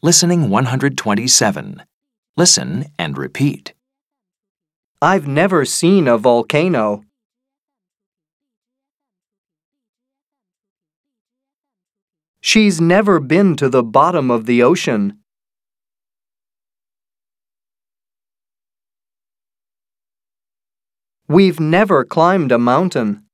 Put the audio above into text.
Listening 127. Listen and repeat. I've never seen a volcano. She's never been to the bottom of the ocean. We've never climbed a mountain.